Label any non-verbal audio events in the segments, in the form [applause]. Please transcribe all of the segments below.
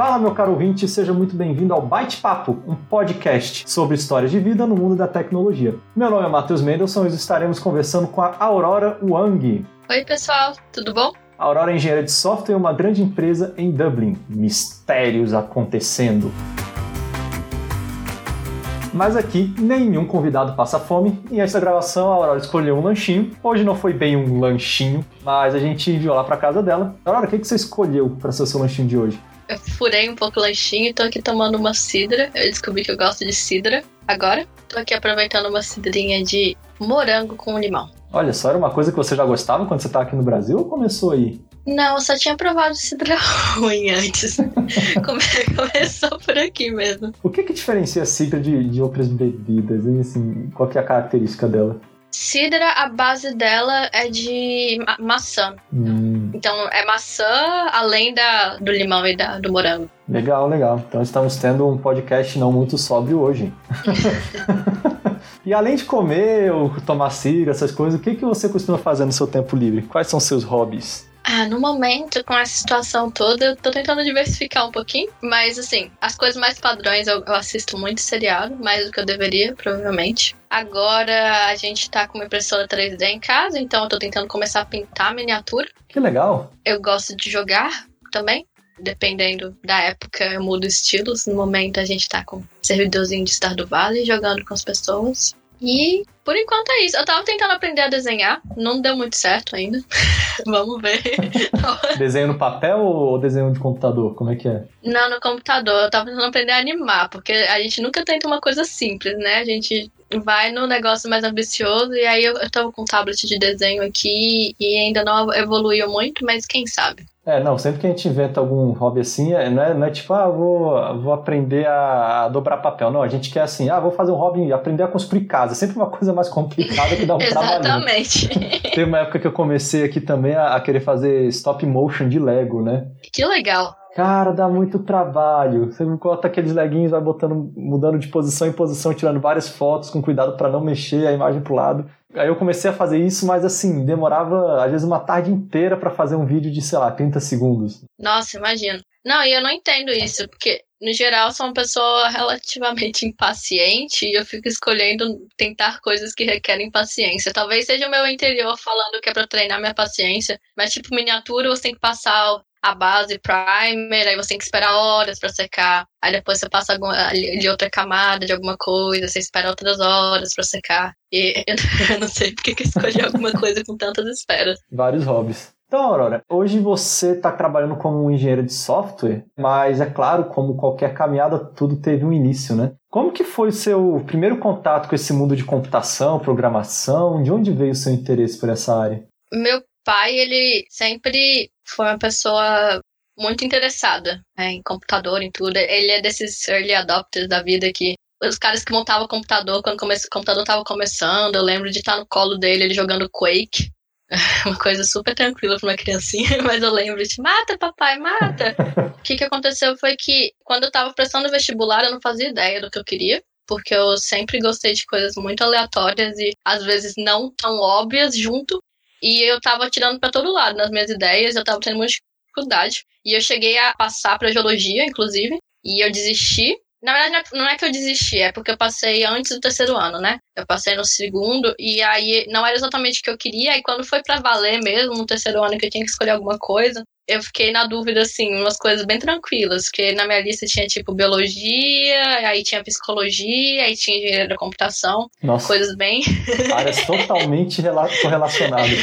Fala, meu caro ouvinte, seja muito bem-vindo ao Byte Papo, um podcast sobre histórias de vida no mundo da tecnologia. Meu nome é Matheus Mendelssohn e estaremos conversando com a Aurora Wang. Oi, pessoal, tudo bom? A Aurora é engenheira de software e uma grande empresa em Dublin. Mistérios acontecendo. Mas aqui nenhum convidado passa fome e essa gravação a Aurora escolheu um lanchinho. Hoje não foi bem um lanchinho, mas a gente enviou lá para casa dela. Aurora, o que, que você escolheu para ser o seu lanchinho de hoje? Eu furei um pouco o lanchinho e tô aqui tomando uma cidra. Eu descobri que eu gosto de cidra agora. Tô aqui aproveitando uma cidrinha de morango com limão. Olha só, era uma coisa que você já gostava quando você tá aqui no Brasil ou começou aí? Não, eu só tinha provado cidra [laughs] ruim antes. [laughs] Come- Começou por aqui mesmo. O que que diferencia a cidra de, de outras bebidas? hein? Assim, qual que é a característica dela? Cidra, a base dela é de ma- maçã. Hum, Então é maçã além da, do limão e da, do morango. legal, legal. Então estamos tendo um podcast não muito sóbrio hoje. [laughs] e além de comer ou tomar cidra, essas coisas, o que, que você costuma fazer no seu tempo livre? Quais são seus hobbies? Ah, no momento, com essa situação toda, eu tô tentando diversificar um pouquinho. Mas, assim, as coisas mais padrões eu, eu assisto muito seriado, mais do que eu deveria, provavelmente. Agora a gente tá com uma impressora 3D em casa, então eu tô tentando começar a pintar miniatura. Que legal. Eu gosto de jogar também. Dependendo da época, eu mudo estilos. No momento, a gente tá com um servidorzinho de Stardew Valley, jogando com as pessoas. E, por enquanto, é isso. Eu tava tentando aprender a desenhar. Não deu muito certo ainda. [laughs] Vamos ver. [laughs] Desenho no papel ou desenho de computador? Como é que é? Não, no computador. Eu tava tentando aprender a animar, porque a gente nunca tenta uma coisa simples, né? A gente vai no negócio mais ambicioso, e aí eu, eu tava com um tablet de desenho aqui e ainda não evoluiu muito, mas quem sabe? É, não, sempre que a gente inventa algum hobby assim, é- não é, não é tipo, ah, vou, vou aprender a, a dobrar papel. Não, a gente quer assim, ah, vou fazer um hobby, aprender a construir casa. É sempre uma coisa mais complicada que dá um [laughs] trabalho. Exatamente. Teve uma época que eu comecei aqui também a, a querer fazer stop motion de Lego, né? que legal. Cara, dá muito trabalho. Você bota aqueles leguinhos, vai botando, mudando de posição em posição, tirando várias fotos com cuidado para não mexer a imagem pro lado. Aí eu comecei a fazer isso, mas assim, demorava às vezes uma tarde inteira para fazer um vídeo de, sei lá, 30 segundos. Nossa, imagino. Não, e eu não entendo isso, porque no geral sou uma pessoa relativamente [laughs] impaciente e eu fico escolhendo tentar coisas que requerem paciência. Talvez seja o meu interior falando que é pra treinar minha paciência, mas tipo miniatura você tem que passar a base primer, aí você tem que esperar horas pra secar. Aí depois você passa de outra camada de alguma coisa, você espera outras horas pra secar. E [laughs] eu não sei porque que escolhi [laughs] alguma coisa com tantas esperas. Vários hobbies. Então, Aurora, hoje você está trabalhando como um engenheiro de software, mas é claro, como qualquer caminhada, tudo teve um início, né? Como que foi o seu primeiro contato com esse mundo de computação, programação? De onde veio o seu interesse por essa área? meu pai, ele sempre foi uma pessoa muito interessada né, em computador, em tudo. Ele é desses early adopters da vida que os caras que montavam computador quando come- o computador tava começando. Eu lembro de estar no colo dele, ele jogando Quake. [laughs] Uma coisa super tranquila pra uma criancinha, [laughs] mas eu lembro de mata, papai, mata. o que, que aconteceu foi que quando eu tava prestando vestibular, eu não fazia ideia do que eu queria porque eu sempre gostei de coisas muito aleatórias e às vezes não tão óbvias junto. E eu tava tirando pra todo lado nas minhas ideias, eu tava tendo muita dificuldade. E eu cheguei a passar pra geologia, inclusive, e eu desisti. Na verdade, é- não é que eu desisti, é porque eu passei antes do terceiro ano, né? Eu passei no segundo, e aí não era exatamente o que eu queria. E quando foi pra valer mesmo, no terceiro ano, que eu tinha que escolher alguma coisa, eu fiquei na dúvida, assim, umas coisas bem tranquilas, porque na minha lista tinha, tipo, biologia, aí tinha psicologia, aí tinha engenharia da computação, Nossa, coisas bem [laughs] áreas totalmente rela- correlacionadas.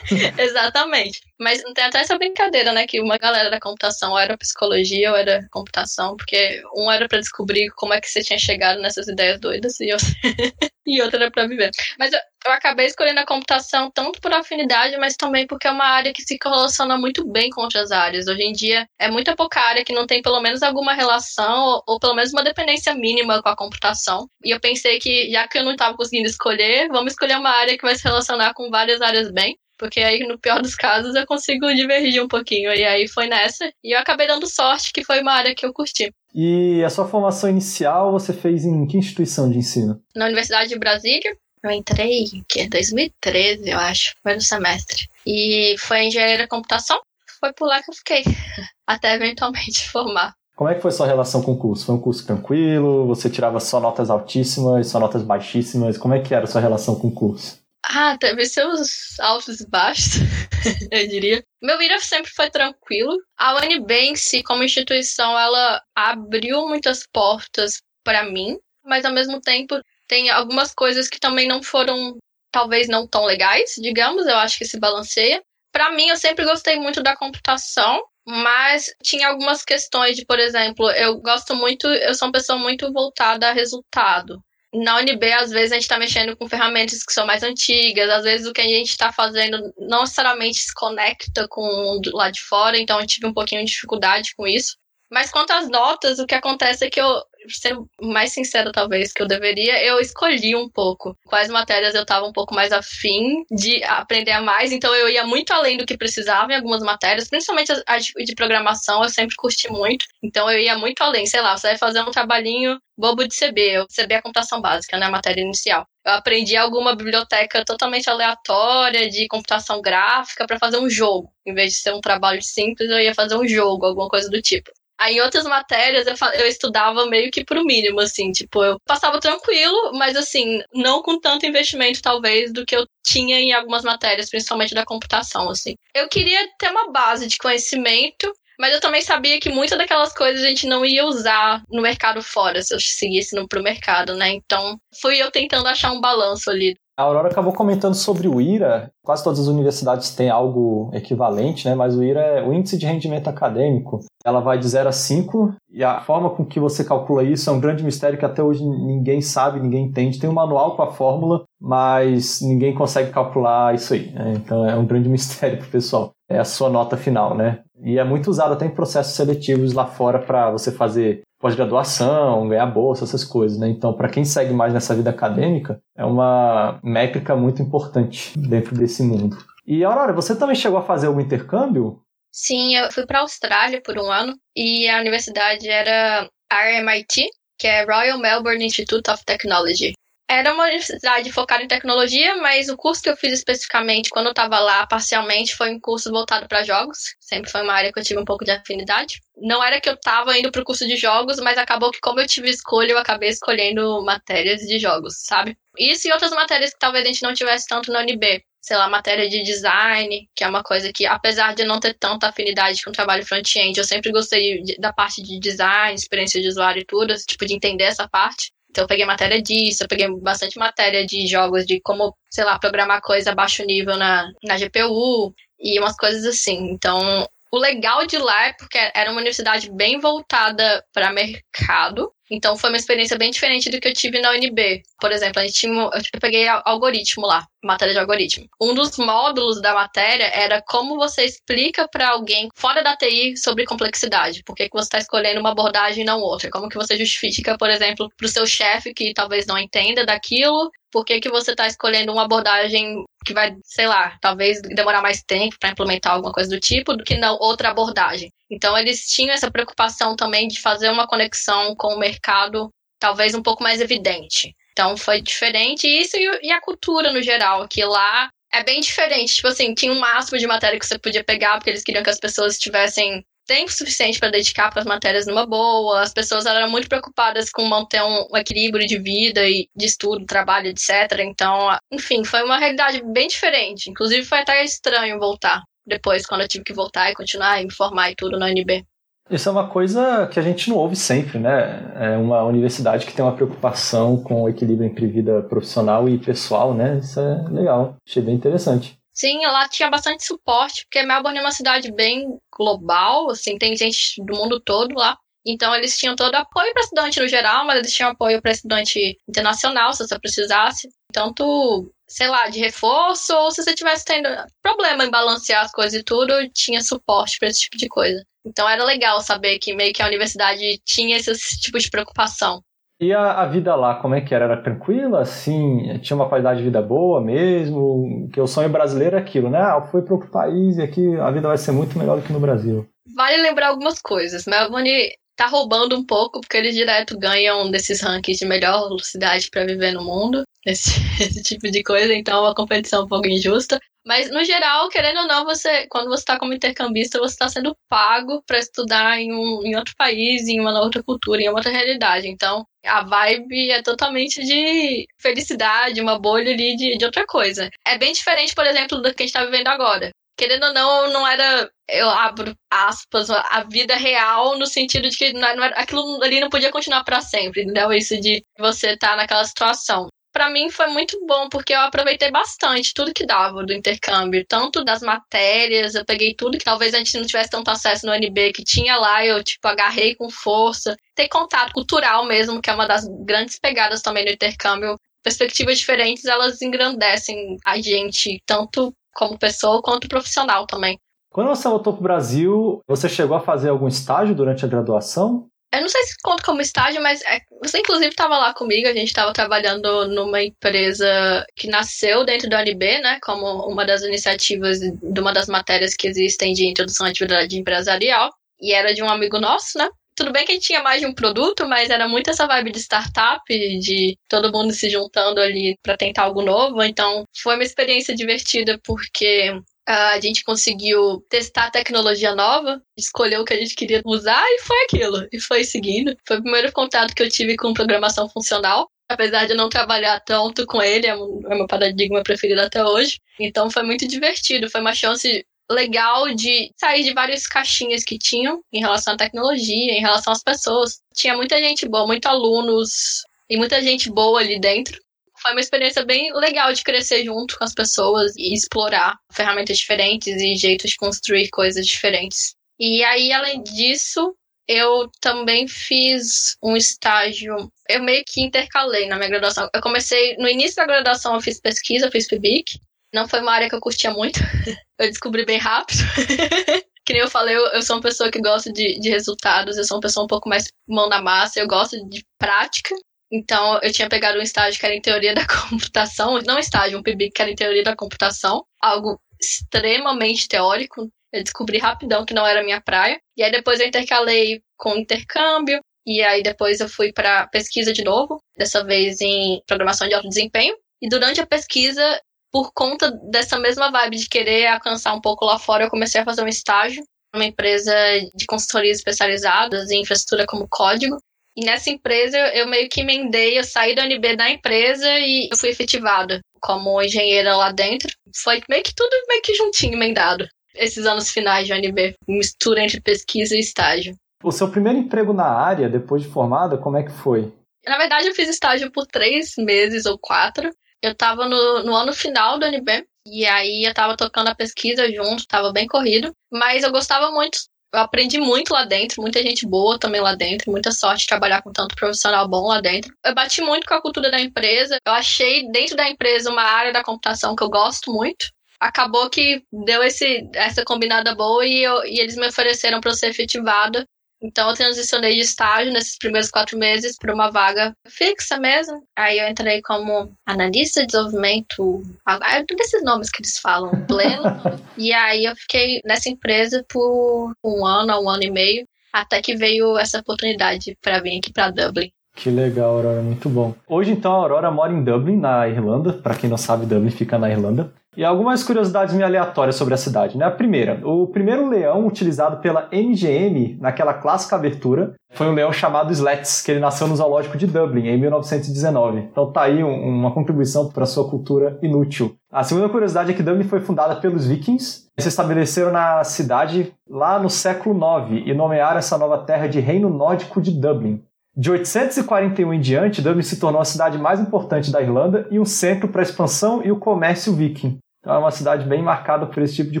[laughs] Exatamente. Mas tem até essa brincadeira, né? Que uma galera da computação ou era psicologia ou era computação, porque um era pra descobrir como é que você tinha chegado nessas ideias doidas e, eu... [laughs] e outra era pra viver. Mas eu, eu acabei escolhendo a computação tanto por afinidade, mas também porque é uma área que se correlaciona muito bem com outras áreas. Hoje em dia é muita pouca área que não tem pelo menos alguma relação ou, ou pelo menos uma dependência mínima com a computação. E eu pensei que, já que eu não estava conseguindo escolher, vamos escolher uma área que vai se relacionar com várias áreas bem. Porque aí, no pior dos casos, eu consigo divergir um pouquinho. E aí foi nessa. E eu acabei dando sorte que foi uma área que eu curti. E a sua formação inicial você fez em que instituição de ensino? Na Universidade de Brasília, eu entrei em que? 2013, eu acho. Foi no semestre. E foi engenharia da computação. Foi por lá que eu fiquei. [laughs] Até eventualmente [laughs] formar. Como é que foi sua relação com o curso? Foi um curso tranquilo? Você tirava só notas altíssimas, só notas baixíssimas? Como é que era a sua relação com o curso? Ah, teve seus altos e baixos, [laughs] eu diria. Meu vida sempre foi tranquilo. A UNB em si, como instituição, ela abriu muitas portas para mim, mas ao mesmo tempo tem algumas coisas que também não foram, talvez não tão legais, digamos, eu acho que se balanceia. Para mim, eu sempre gostei muito da computação, mas tinha algumas questões de, por exemplo, eu gosto muito, eu sou uma pessoa muito voltada a resultado. Na UNB, às vezes, a gente está mexendo com ferramentas que são mais antigas, às vezes o que a gente está fazendo não necessariamente se conecta com o mundo lá de fora, então eu tive um pouquinho de dificuldade com isso. Mas quanto às notas, o que acontece é que eu, sendo mais sincero talvez que eu deveria, eu escolhi um pouco quais matérias eu estava um pouco mais afim de aprender a mais, então eu ia muito além do que precisava em algumas matérias, principalmente a de programação, eu sempre curti muito, então eu ia muito além, sei lá, você vai fazer um trabalhinho bobo de CB, CB é a computação básica, né, a matéria inicial. Eu aprendi alguma biblioteca totalmente aleatória de computação gráfica para fazer um jogo. Em vez de ser um trabalho simples, eu ia fazer um jogo, alguma coisa do tipo. Aí em outras matérias eu, eu estudava meio que pro mínimo, assim, tipo, eu passava tranquilo, mas assim, não com tanto investimento, talvez, do que eu tinha em algumas matérias, principalmente da computação, assim. Eu queria ter uma base de conhecimento, mas eu também sabia que muitas daquelas coisas a gente não ia usar no mercado fora, se eu seguisse no, pro mercado, né? Então, fui eu tentando achar um balanço ali. A Aurora acabou comentando sobre o IRA. Quase todas as universidades têm algo equivalente, né? Mas o IRA é o índice de rendimento acadêmico. Ela vai de 0 a 5 e a forma com que você calcula isso é um grande mistério que até hoje ninguém sabe, ninguém entende. Tem um manual com a fórmula, mas ninguém consegue calcular isso aí. Né? Então é um grande [laughs] mistério para o pessoal. É a sua nota final, né? E é muito usado até em processos seletivos lá fora para você fazer pós-graduação, ganhar bolsa, essas coisas, né? Então, para quem segue mais nessa vida acadêmica, é uma métrica muito importante dentro desse mundo. E Aurora, você também chegou a fazer algum intercâmbio? Sim, eu fui para a Austrália por um ano e a universidade era RMIT, que é Royal Melbourne Institute of Technology. Era uma universidade focada em tecnologia, mas o curso que eu fiz especificamente quando eu estava lá, parcialmente, foi um curso voltado para jogos. Sempre foi uma área que eu tive um pouco de afinidade. Não era que eu estava indo para o curso de jogos, mas acabou que, como eu tive escolha, eu acabei escolhendo matérias de jogos, sabe? Isso e outras matérias que talvez a gente não tivesse tanto na UNB. Sei lá, matéria de design, que é uma coisa que, apesar de não ter tanta afinidade com o trabalho front-end, eu sempre gostei da parte de design, experiência de usuário e tudo, tipo, de entender essa parte. Então eu peguei matéria disso, eu peguei bastante matéria de jogos, de como, sei lá, programar coisa a baixo nível na, na GPU e umas coisas assim. Então, o legal de lá é porque era uma universidade bem voltada para mercado. Então foi uma experiência bem diferente do que eu tive na UNB. Por exemplo, a gente tinha, eu peguei algoritmo lá, matéria de algoritmo. Um dos módulos da matéria era como você explica para alguém fora da TI sobre complexidade. Por que, você está escolhendo uma abordagem e não outra? Como que você justifica, por exemplo, para o seu chefe que talvez não entenda daquilo, por que, que você está escolhendo uma abordagem que vai, sei lá, talvez demorar mais tempo para implementar alguma coisa do tipo do que não outra abordagem. Então eles tinham essa preocupação também de fazer uma conexão com o mercado talvez um pouco mais evidente. Então foi diferente isso e a cultura no geral, que lá é bem diferente. Tipo assim, tinha um máximo de matéria que você podia pegar, porque eles queriam que as pessoas tivessem tempo suficiente para dedicar para as matérias numa boa. As pessoas eram muito preocupadas com manter um, um, equilíbrio de vida e de estudo, trabalho, etc. Então, enfim, foi uma realidade bem diferente. Inclusive, foi até estranho voltar depois, quando eu tive que voltar e continuar e me formar e tudo na UNB. Isso é uma coisa que a gente não ouve sempre, né? É uma universidade que tem uma preocupação com o equilíbrio entre vida profissional e pessoal, né? Isso é legal, achei bem interessante. Sim, lá tinha bastante suporte, porque Melbourne é uma cidade bem global, assim, tem gente do mundo todo lá. Então eles tinham todo apoio para estudante no geral, mas eles tinham apoio para estudante internacional, se você precisasse. Tanto, sei lá, de reforço, ou se você tivesse tendo problema em balancear as coisas e tudo, tinha suporte para esse tipo de coisa. Então era legal saber que meio que a universidade tinha esse tipo de preocupação. E a, a, vida lá, como é que era? Era tranquila, assim? Tinha uma qualidade de vida boa mesmo? Que o sonho brasileiro é aquilo, né? Ah, fui para outro país e aqui a vida vai ser muito melhor do que no Brasil. Vale lembrar algumas coisas. Melbourne tá roubando um pouco, porque eles direto ganham desses rankings de melhor cidade para viver no mundo, esse, [laughs] esse tipo de coisa, então é uma competição um pouco injusta. Mas, no geral, querendo ou não, você, quando você está como intercambista, você está sendo pago para estudar em, um, em outro país, em uma outra cultura, em uma outra realidade. Então, a vibe é totalmente de felicidade, uma bolha ali de, de outra coisa. É bem diferente, por exemplo, do que a gente está vivendo agora. Querendo ou não, não era, eu abro aspas, a vida real no sentido de que não era, aquilo ali não podia continuar para sempre, entendeu? Isso de você estar tá naquela situação para mim foi muito bom, porque eu aproveitei bastante tudo que dava do intercâmbio, tanto das matérias, eu peguei tudo que talvez a gente não tivesse tanto acesso no NB que tinha lá, eu tipo agarrei com força. Ter contato cultural mesmo, que é uma das grandes pegadas também do intercâmbio. Perspectivas diferentes, elas engrandecem a gente, tanto como pessoa quanto profissional também. Quando você voltou para o Brasil, você chegou a fazer algum estágio durante a graduação? Eu não sei se conta como estágio, mas é, você inclusive estava lá comigo, a gente estava trabalhando numa empresa que nasceu dentro da UNB, né, como uma das iniciativas de uma das matérias que existem de introdução à atividade empresarial, e era de um amigo nosso, né? Tudo bem que a gente tinha mais de um produto, mas era muito essa vibe de startup, de todo mundo se juntando ali para tentar algo novo. Então, foi uma experiência divertida porque a gente conseguiu testar tecnologia nova, escolher o que a gente queria usar e foi aquilo. E foi seguindo. Foi o primeiro contato que eu tive com programação funcional. Apesar de eu não trabalhar tanto com ele, é o é meu paradigma preferido até hoje. Então foi muito divertido. Foi uma chance legal de sair de várias caixinhas que tinham em relação à tecnologia, em relação às pessoas. Tinha muita gente boa, muitos alunos e muita gente boa ali dentro foi uma experiência bem legal de crescer junto com as pessoas e explorar ferramentas diferentes e jeitos de construir coisas diferentes. E aí, além disso, eu também fiz um estágio. Eu meio que intercalei na minha graduação. Eu comecei, no início da graduação, eu fiz pesquisa, eu fiz PIBIC. Não foi uma área que eu curtia muito. [laughs] eu descobri bem rápido. [laughs] que nem eu falei, eu, eu, sou uma pessoa que gosta de, de resultados, eu sou uma pessoa um pouco mais mão na massa, eu gosto de prática. Então, eu tinha pegado um estágio que era em teoria da [laughs] computação, não estágio, um PIB que era em teoria da computação, algo extremamente teórico. Eu descobri rapidão que não era minha praia. E aí depois eu intercalei com intercâmbio, e aí depois eu fui para pesquisa de novo, dessa vez em programação de alto desempenho. E durante a pesquisa, por conta dessa mesma vibe de querer alcançar um pouco lá fora, eu comecei a fazer um estágio numa empresa de consultoria especializadas em infraestrutura como código. E nessa empresa eu meio que emendei, eu saí da UNB da empresa e eu fui efetivada como engenheira lá dentro. Foi meio que tudo meio que juntinho, emendado. Esses anos finais de UNB, mistura entre pesquisa e estágio. O seu primeiro emprego na área, depois de formada, como é que foi? Na verdade, eu fiz estágio por três meses ou quatro. Eu estava no, no ano final do UNB, e aí eu estava tocando a pesquisa junto, estava bem corrido. Mas eu gostava muito eu aprendi muito lá dentro, muita gente boa também lá dentro, muita sorte de trabalhar com tanto profissional bom lá dentro. Eu bati muito com a cultura da empresa, eu achei dentro da empresa uma área da computação que eu gosto muito. Acabou que deu esse, essa combinada boa e, eu, e eles me ofereceram para ser efetivada então eu transicionei de estágio nesses primeiros quatro meses para uma vaga fixa mesmo. Aí eu entrei como analista de desenvolvimento, é desses nomes que eles falam, pleno. [laughs] e aí eu fiquei nessa empresa por um ano, um ano e meio, até que veio essa oportunidade para vir aqui para Dublin. Que legal, Aurora, muito bom. Hoje, então, a Aurora mora em Dublin, na Irlanda. Para quem não sabe, Dublin fica na Irlanda. E algumas curiosidades meio aleatórias sobre a cidade. Né? A primeira, o primeiro leão utilizado pela MGM naquela clássica abertura foi um leão chamado Slats, que ele nasceu no zoológico de Dublin em 1919. Então tá aí um, uma contribuição para sua cultura inútil. A segunda curiosidade é que Dublin foi fundada pelos vikings. Eles se estabeleceram na cidade lá no século IX e nomearam essa nova terra de Reino Nórdico de Dublin. De 841 em diante, Dublin se tornou a cidade mais importante da Irlanda e um centro para a expansão e o comércio viking. Então é uma cidade bem marcada por esse tipo de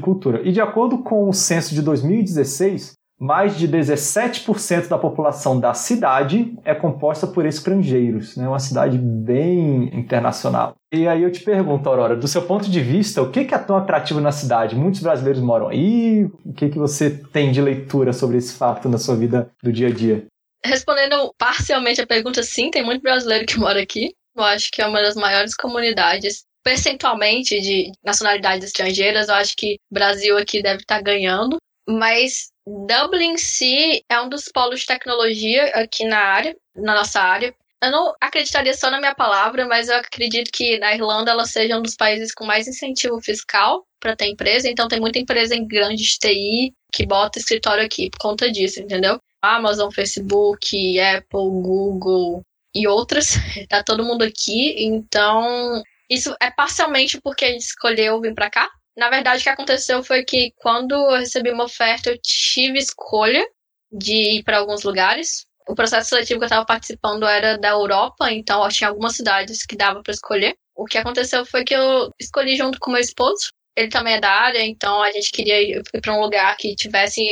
cultura. E de acordo com o censo de 2016, mais de 17% da população da cidade é composta por estrangeiros. É né? uma cidade bem internacional. E aí eu te pergunto, Aurora, do seu ponto de vista, o que é tão atrativo na cidade? Muitos brasileiros moram aí. O que, que você tem de leitura sobre esse fato na sua vida do dia a dia? Respondendo parcialmente a pergunta, sim, tem muito brasileiro que mora aqui. Eu acho que é uma das maiores comunidades percentualmente de nacionalidades estrangeiras, eu acho que o Brasil aqui deve estar tá ganhando. Mas Dublin em si é um dos polos de tecnologia aqui na área, na nossa área. Eu não acreditaria só na minha palavra, mas eu acredito que na Irlanda ela seja um dos países com mais incentivo fiscal para ter empresa. Então tem muita empresa em grandes TI que bota escritório aqui por conta disso, entendeu? Amazon, Facebook, Apple, Google e outras. [laughs] Tá todo mundo aqui. Então isso é parcialmente porque gente escolheu vir para cá. Na verdade, o que aconteceu foi que quando eu recebi uma oferta, eu tive escolha de ir para alguns lugares. O processo seletivo que eu estava participando era da Europa, então eu tinha algumas cidades que dava para escolher. O que aconteceu foi que eu escolhi junto com meu esposo. Ele também é da área, então a gente queria ir para um lugar que tivesse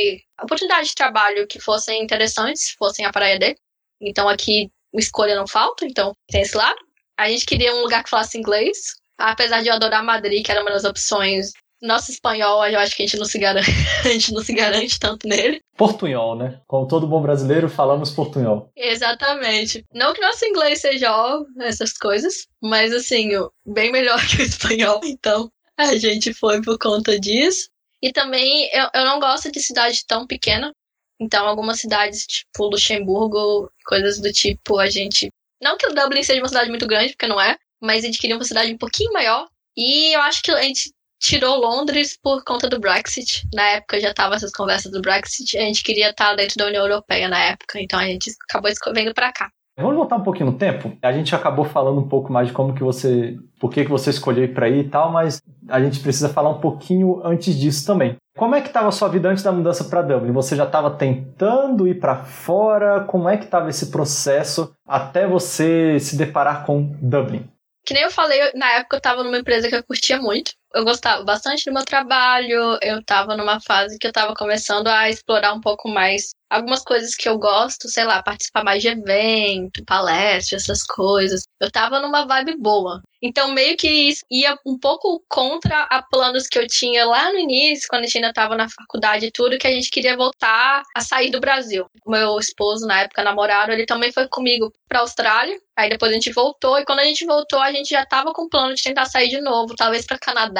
oportunidades de trabalho que fossem interessantes, fossem a praia dele. Então aqui escolha não falta, então tem esse lado. A gente queria um lugar que falasse inglês, apesar de eu adorar Madrid, que era uma das opções nosso espanhol, eu acho que a gente não se garante, [laughs] a gente não se garante tanto nele. Portunhol, né? Como todo bom brasileiro, falamos portunhol. Exatamente. Não que nosso inglês seja ó, essas coisas, mas assim, bem melhor [laughs] que o espanhol, então a gente foi por conta disso. E também eu, eu não gosto de cidade tão pequena. Então, algumas cidades, tipo Luxemburgo, coisas do tipo, a gente. Não que o Dublin seja uma cidade muito grande, porque não é, mas a gente queria uma cidade um pouquinho maior. E eu acho que a gente tirou Londres por conta do Brexit. Na época já tava essas conversas do Brexit, a gente queria estar dentro da União Europeia na época, então a gente acabou vindo para cá. Vamos voltar um pouquinho no tempo. A gente acabou falando um pouco mais de como que você, por que que você escolheu ir para aí e tal, mas a gente precisa falar um pouquinho antes disso também. Como é que estava a sua vida antes da mudança para Dublin? Você já estava tentando ir para fora? Como é que estava esse processo até você se deparar com Dublin? Que nem eu falei, na época eu estava numa empresa que eu curtia muito eu gostava bastante do meu trabalho, eu tava numa fase que eu tava começando a explorar um pouco mais algumas coisas que eu gosto, sei lá, participar mais de evento, palestra, essas coisas. Eu tava numa vibe boa. Então, meio que isso ia um pouco contra a planos que eu tinha lá no início, quando a gente ainda tava na faculdade e tudo, que a gente queria voltar a sair do Brasil. O meu esposo, na época, namorado, ele também foi comigo pra Austrália. Aí depois a gente voltou, e quando a gente voltou, a gente já tava com plano de tentar sair de novo, talvez para Canadá.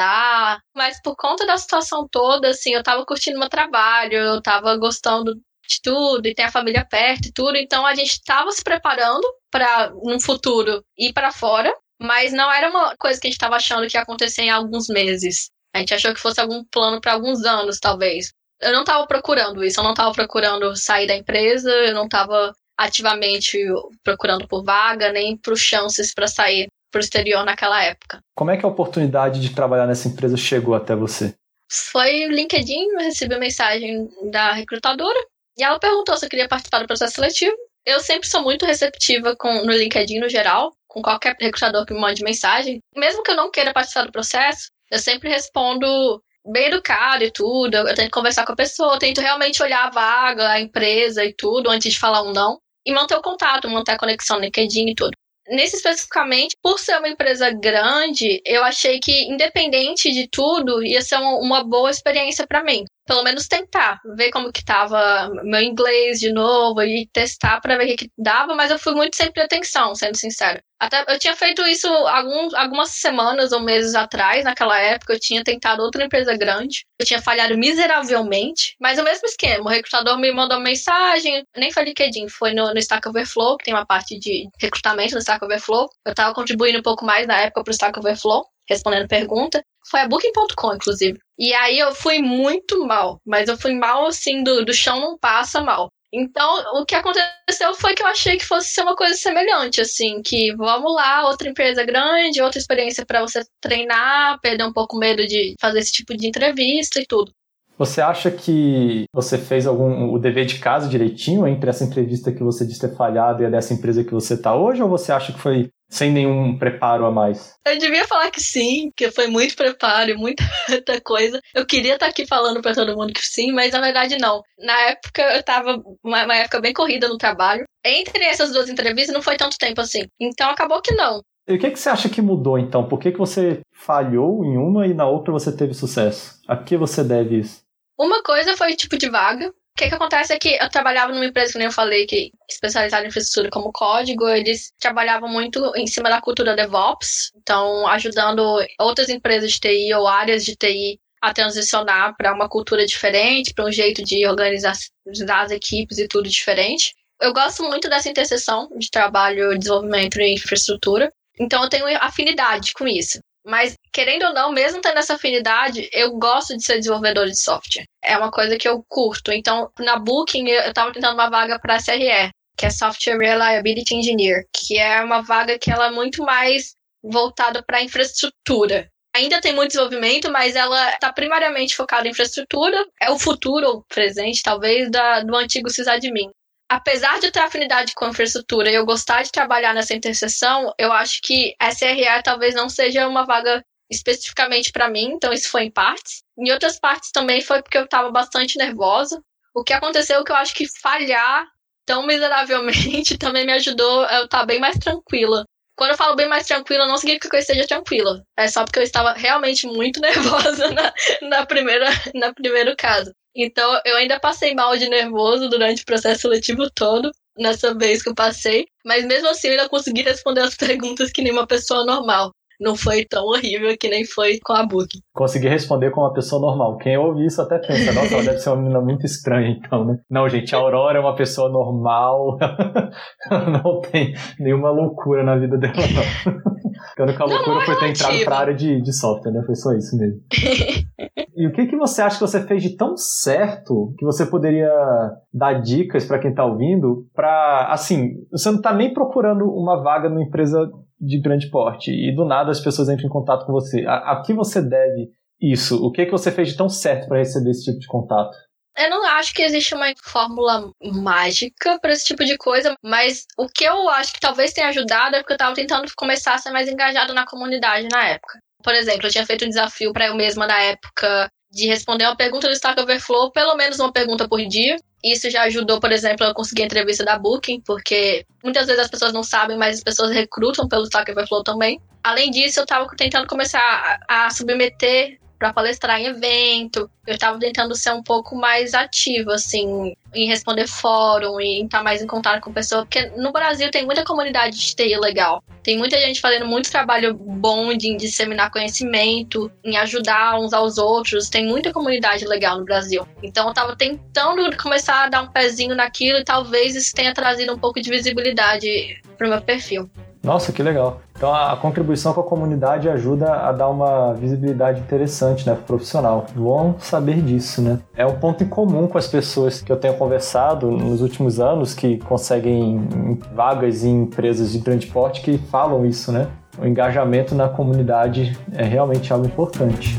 Mas por conta da situação toda, assim, eu tava curtindo meu trabalho, eu tava gostando de tudo e tem a família perto e tudo. Então a gente estava se preparando para um futuro ir para fora, mas não era uma coisa que a gente estava achando que ia acontecer em alguns meses. A gente achou que fosse algum plano para alguns anos, talvez. Eu não estava procurando isso, eu não estava procurando sair da empresa, eu não estava ativamente procurando por vaga, nem por chances para sair para o exterior naquela época. Como é que a oportunidade de trabalhar nessa empresa chegou até você? Foi o LinkedIn, eu recebi uma mensagem da recrutadora e ela perguntou se eu queria participar do processo seletivo. Eu sempre sou muito receptiva com, no LinkedIn no geral, com qualquer recrutador que me mande mensagem. Mesmo que eu não queira participar do processo, eu sempre respondo bem educado e tudo. Eu tento conversar com a pessoa, eu tento realmente olhar a vaga, a empresa e tudo, antes de falar um não. E manter o contato, manter a conexão no LinkedIn e tudo. Nesse especificamente, por ser uma empresa grande, eu achei que, independente de tudo, ia ser uma boa experiência para mim pelo menos tentar, ver como que tava meu inglês de novo e testar para ver o que, dava, mas eu fui muito sempre atenção, sendo sincero. Até eu tinha feito isso algumas semanas ou meses atrás, naquela época, eu tinha tentado outra empresa grande. Eu tinha falhado miseravelmente, mas o mesmo esquema. O recrutador me mandou uma mensagem, nem foi LinkedIn, foi no, no Stack Overflow, que tem uma parte de recrutamento no Stack Overflow. Eu tava contribuindo um pouco mais na época pro Stack Overflow respondendo pergunta. Foi a Booking.com, inclusive. E aí eu fui muito mal, mas eu fui mal assim, do, do chão não passa mal. Então, o que aconteceu foi que eu achei que fosse ser uma coisa semelhante, assim, que vamos lá, outra empresa grande, outra experiência para você treinar, perder um pouco o medo de fazer esse tipo de entrevista e tudo. Você acha que você fez algum o dever de casa direitinho entre essa entrevista que você disse ter falhado e a dessa empresa que você está hoje, ou você acha que foi sem nenhum preparo a mais? Eu devia falar que sim, que foi muito preparo, [laughs] muita coisa. Eu queria estar aqui falando para todo mundo que sim, mas na verdade não. Na época eu tava uma, uma época bem corrida no trabalho. Entre essas duas entrevistas não foi tanto tempo assim. Então acabou que não. E o que, que você acha que mudou então? Por que, que você falhou em uma e na outra você teve sucesso? A que você deve isso? Uma coisa foi o tipo de vaga que, que acontece é que eu trabalhava numa empresa, que nem eu falei, que especializada em infraestrutura como código, eles trabalhavam muito em cima da cultura DevOps, então ajudando outras empresas de TI ou áreas de TI a transicionar para uma cultura diferente, para um jeito de organizar as equipes e tudo diferente. Eu gosto muito dessa interseção de trabalho, desenvolvimento e infraestrutura. Então eu tenho afinidade com isso. Mas, querendo ou não, mesmo tendo essa afinidade, eu gosto de ser desenvolvedor de software. É uma coisa que eu curto. Então, na Booking, eu estava tentando uma vaga para SRE, que é Software Reliability Engineer, que é uma vaga que ela é muito mais voltada para infraestrutura. Ainda tem muito desenvolvimento, mas ela está primariamente focada em infraestrutura. É o futuro, ou presente, talvez, da, do antigo sysadmin apesar de eu ter afinidade com a infraestrutura e eu gostar de trabalhar nessa interseção, eu acho que SRA talvez não seja uma vaga especificamente para mim, então isso foi em partes. Em outras partes também foi porque eu estava bastante nervosa. O que aconteceu é que eu acho que falhar tão miseravelmente [laughs] também me ajudou a eu estar bem mais tranquila. Quando eu falo bem mais tranquila, não significa que eu esteja tranquila. É só porque eu estava realmente muito [laughs] nervosa na, na primeira, na primeiro caso. Então eu ainda passei mal de nervoso durante o processo seletivo todo, nessa vez que eu passei, mas mesmo assim eu ainda consegui responder as [laughs] perguntas que nem uma pessoa normal. Não foi tão horrível que nem foi com a Book. Consegui responder como uma pessoa normal. Quem ouve isso até pensa, nossa, ela deve ser uma menina muito estranha, então, né? Não, gente, a Aurora é uma pessoa normal. [laughs] não tem nenhuma loucura na vida dela, não. [laughs] A única loucura foi ter entrado para a área de, de software, né? Foi só isso mesmo. e o que, que você acha que você fez de tão certo que você poderia dar dicas para quem está ouvindo para, assim, você não está nem procurando uma vaga numa empresa de grande porte e do nada as pessoas entram em contato com você. A, a que você deve isso? O que, que você fez de tão certo para receber esse tipo de contato? Eu não acho que existe uma fórmula mágica para esse tipo de coisa, mas o que eu acho que talvez tenha ajudado é porque eu estava tentando começar a ser mais engajado na comunidade na época. Por exemplo, eu tinha feito um desafio para eu mesma na época de responder uma pergunta do Stack Overflow, pelo menos uma pergunta por dia. Isso já ajudou, por exemplo, a conseguir a entrevista da Booking, porque muitas vezes as pessoas não sabem, mas as pessoas recrutam pelo Stack Overflow também. Além disso, eu estava tentando começar a submeter para palestrar em evento. Eu estava tentando ser um pouco mais ativa, assim, em responder fórum e estar mais em contato com pessoas. Porque no Brasil tem muita comunidade de TI legal. Tem muita gente fazendo muito trabalho bom de disseminar conhecimento, em ajudar uns aos outros. Tem muita comunidade legal no Brasil. Então eu estava tentando começar a dar um pezinho naquilo e talvez isso tenha trazido um pouco de visibilidade para o meu perfil. Nossa, que legal. Então a contribuição com a comunidade ajuda a dar uma visibilidade interessante, né, pro profissional. Bom saber disso, né? É um ponto em comum com as pessoas que eu tenho conversado nos últimos anos que conseguem vagas em empresas de grande porte que falam isso, né? O engajamento na comunidade é realmente algo importante.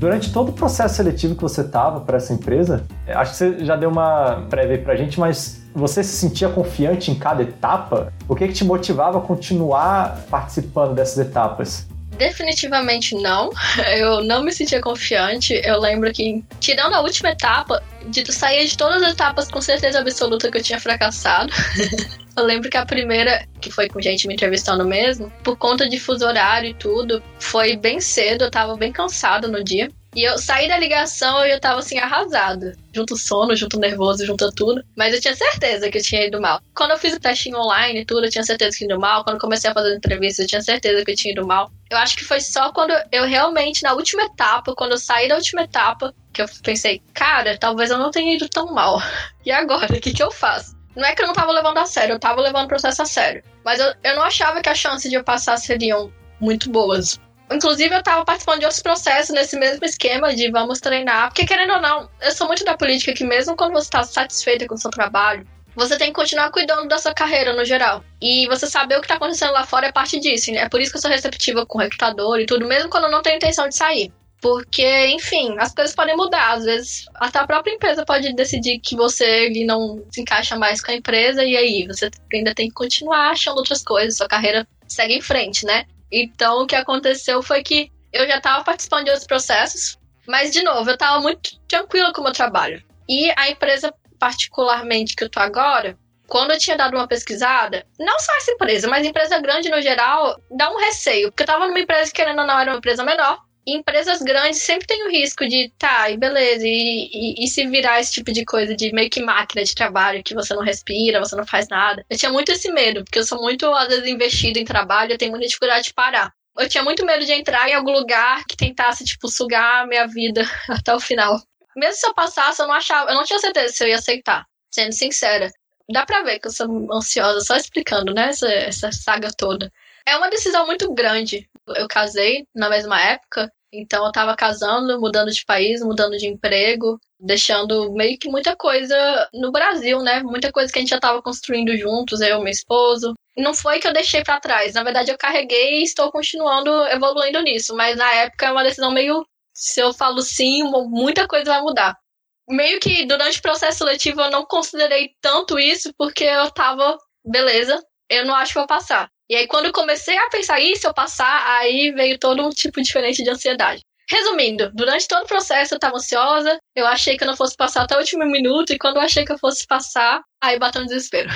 Durante todo o processo seletivo que você estava para essa empresa, acho que você já deu uma prévia para a gente, mas você se sentia confiante em cada etapa? O que, que te motivava a continuar participando dessas etapas? Definitivamente não. [laughs] Eu não me sentia confiante. Eu lembro que, tirando a última etapa, de sair de todas as etapas com certeza absoluta que eu tinha fracassado. [laughs] eu lembro que a primeira, que foi com gente me entrevistando mesmo, por conta de fuso horário e tudo, foi bem cedo, eu tava bem cansada no dia. E eu saí da ligação e eu tava assim, arrasada. Junto sono, junto nervoso, junto tudo. Mas eu tinha certeza que eu tinha ido mal. Quando eu fiz o testinho online e tudo, eu tinha certeza que ia ido mal. Quando comecei a fazer entrevista, eu tinha certeza que eu tinha ido mal. Eu acho que foi só quando eu realmente, na última etapa, quando eu saí da última etapa, que eu pensei, cara, talvez eu não tenha ido tão mal. [laughs] E agora, o que, que eu faço? Não é que eu não tava levando a sério, eu tava levando o processo a sério. Mas eu, eu não achava que as chances de eu passar seriam muito boas. Inclusive, eu tava participando de outros processos nesse mesmo esquema de vamos treinar. Porque, querendo ou não, eu sou muito da política que, mesmo quando você tá satisfeita com o seu trabalho, você tem que continuar cuidando da sua carreira no geral. E você saber o que tá acontecendo lá fora é parte disso. Né? É por isso que eu sou receptiva com o recrutador e tudo, mesmo quando eu não tenho intenção de sair. Porque, enfim, as coisas podem mudar. Às vezes, até a própria empresa pode decidir que você não se encaixa mais com a empresa, e aí você ainda tem que continuar achando outras coisas, sua carreira segue em frente, né? Então, o que aconteceu foi que eu já estava participando de outros processos, mas, de novo, eu estava muito tranquila com o meu trabalho. E a empresa, particularmente que eu tô agora, quando eu tinha dado uma pesquisada, não só essa empresa, mas empresa grande no geral, dá um receio, porque eu estava numa empresa que, querendo ou não, era uma empresa menor, empresas grandes sempre tem o risco de, tá, e beleza, e, e, e, se virar esse tipo de coisa de meio que máquina de trabalho, que você não respira, você não faz nada. Eu tinha muito esse medo, porque eu sou muito, às vezes, investido em trabalho, eu tenho muita dificuldade de parar. Eu tinha muito medo de entrar em algum lugar que tentasse, tipo, sugar a minha vida [laughs] até o final. Mesmo se eu passasse, eu não achava, eu não tinha certeza se eu ia aceitar, sendo sincera. Dá pra ver que eu sou ansiosa, só explicando, né, essa, essa saga toda. É uma decisão muito grande. Eu casei na mesma época, então eu tava casando, mudando de país, mudando de emprego, deixando meio que muita coisa no Brasil, né? Muita coisa que a gente já tava construindo juntos, eu e meu esposo. Não foi que eu deixei para trás, na verdade eu carreguei e estou continuando evoluindo nisso, mas na época é uma decisão meio se eu falo sim, muita coisa vai mudar. Meio que durante o processo seletivo eu não considerei tanto isso porque eu tava, beleza, eu não acho que vou passar. E aí, quando eu comecei a pensar, isso, eu passar, aí veio todo um tipo diferente de ansiedade. Resumindo, durante todo o processo eu estava ansiosa, eu achei que eu não fosse passar até o último minuto, e quando eu achei que eu fosse passar, aí bateu um desespero.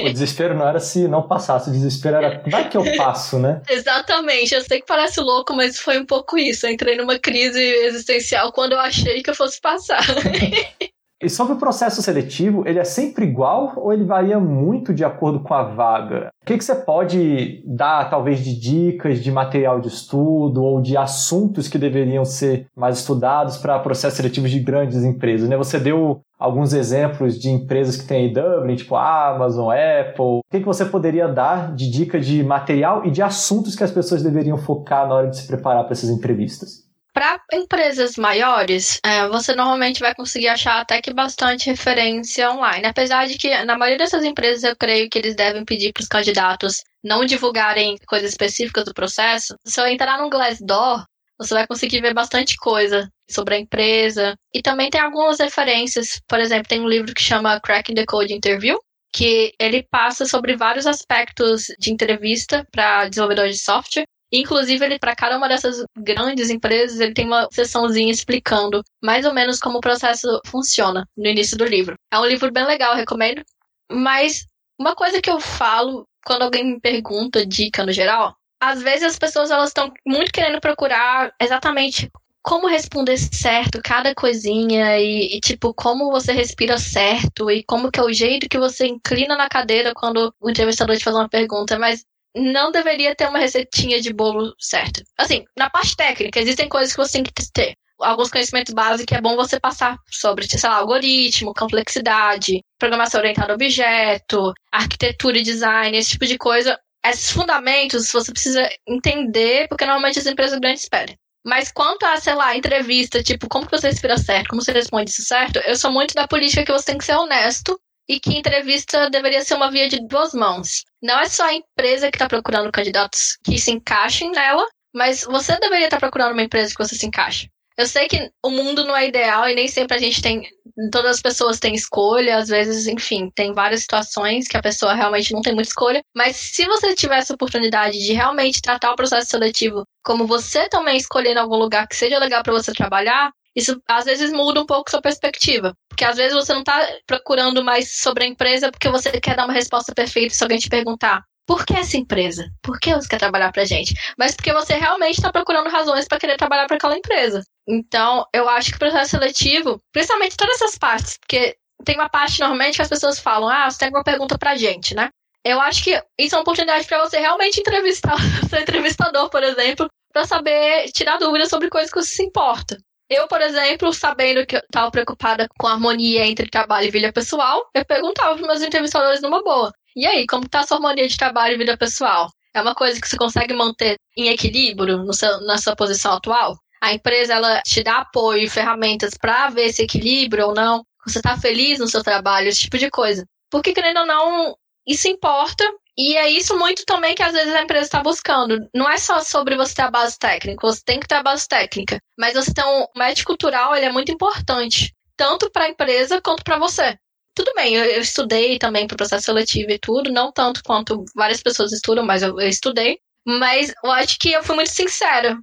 o desespero não era se não passasse, o desespero era vai que eu passo, né? [laughs] Exatamente, eu sei que parece louco, mas foi um pouco isso. Eu entrei numa crise existencial quando eu achei que eu fosse passar. [laughs] E sobre o processo seletivo, ele é sempre igual ou ele varia muito de acordo com a vaga? O que, que você pode dar, talvez, de dicas de material de estudo ou de assuntos que deveriam ser mais estudados para processos seletivos de grandes empresas? Né? Você deu alguns exemplos de empresas que tem em Dublin, tipo Amazon, Apple. O que, que você poderia dar de dica de material e de assuntos que as pessoas deveriam focar na hora de se preparar para essas entrevistas? Para empresas maiores, é, você normalmente vai conseguir achar até que bastante referência online. Apesar de que, na maioria dessas empresas, eu creio que eles devem pedir para os candidatos não divulgarem coisas específicas do processo. Se eu entrar no Glassdoor, você vai conseguir ver bastante coisa sobre a empresa. E também tem algumas referências. Por exemplo, tem um livro que chama Cracking the Code Interview, que ele passa sobre vários aspectos de entrevista para desenvolvedores de software. Inclusive, ele para cada uma dessas grandes empresas, ele tem uma sessãozinha explicando mais ou menos como o processo funciona no início do livro. É um livro bem legal, recomendo. Mas uma coisa que eu falo quando alguém me pergunta dica no geral, às vezes as pessoas elas estão muito querendo procurar exatamente como responder certo cada coisinha e, e, tipo como você respira certo e como que é o jeito que você inclina na cadeira quando o entrevistador te faz uma pergunta, mas não deveria ter uma receitinha de bolo certa. Assim, na parte técnica, existem coisas que você tem que ter. Alguns conhecimentos básicos que é bom você passar sobre, sei lá, algoritmo, complexidade, programação orientada a objeto, arquitetura e design, esse tipo de coisa. Esses fundamentos você precisa entender, porque normalmente as empresas grandes pedem. Mas quanto a, sei lá, entrevista, tipo, como que você respira certo, como você responde isso certo, eu sou muito da política que você tem que ser honesto e que entrevista deveria ser uma via de duas mãos. Não é só a empresa que está procurando candidatos que se encaixem nela, mas você deveria estar tá procurando uma empresa que você se encaixe. Eu sei que o mundo não é ideal e nem sempre a gente tem. Todas as pessoas têm escolha, às vezes, enfim, tem várias situações que a pessoa realmente não tem muita escolha. Mas se você tivesse a oportunidade de realmente tratar o processo seletivo como você também escolher em algum lugar que seja legal para você trabalhar, isso às vezes muda um pouco sua perspectiva. Porque às vezes você não está procurando mais sobre a empresa porque você quer dar uma resposta perfeita se alguém te perguntar. Por que essa empresa? Por que você quer trabalhar pra gente? Mas porque você realmente está procurando razões para querer trabalhar para aquela empresa. Então, eu acho que o processo seletivo, principalmente todas essas partes, porque tem uma parte normalmente que as pessoas falam: ah, você tem alguma pergunta pra gente, né? Eu acho que isso é uma oportunidade para você realmente entrevistar [laughs] o seu entrevistador, por exemplo, para saber tirar dúvidas sobre coisas que você se importa. Eu, por exemplo, sabendo que eu estava preocupada com a harmonia entre trabalho e vida pessoal, eu perguntava para meus entrevistadores numa boa. E aí, como está a sua harmonia de trabalho e vida pessoal? É uma coisa que você consegue manter em equilíbrio seu, na sua posição atual? A empresa ela te dá apoio e ferramentas para ver esse equilíbrio ou não? Você está feliz no seu trabalho? Esse tipo de coisa. Porque, querendo ou não, isso importa e é isso muito também que às vezes a empresa está buscando. Não é só sobre você ter a base técnica, você tem que ter a base técnica. Mas você ter um médico cultural, ele é muito importante. Tanto para a empresa quanto para você. Tudo bem, eu, eu estudei também para o processo seletivo e tudo, não tanto quanto várias pessoas estudam, mas eu, eu estudei. Mas eu acho que eu fui muito sincera.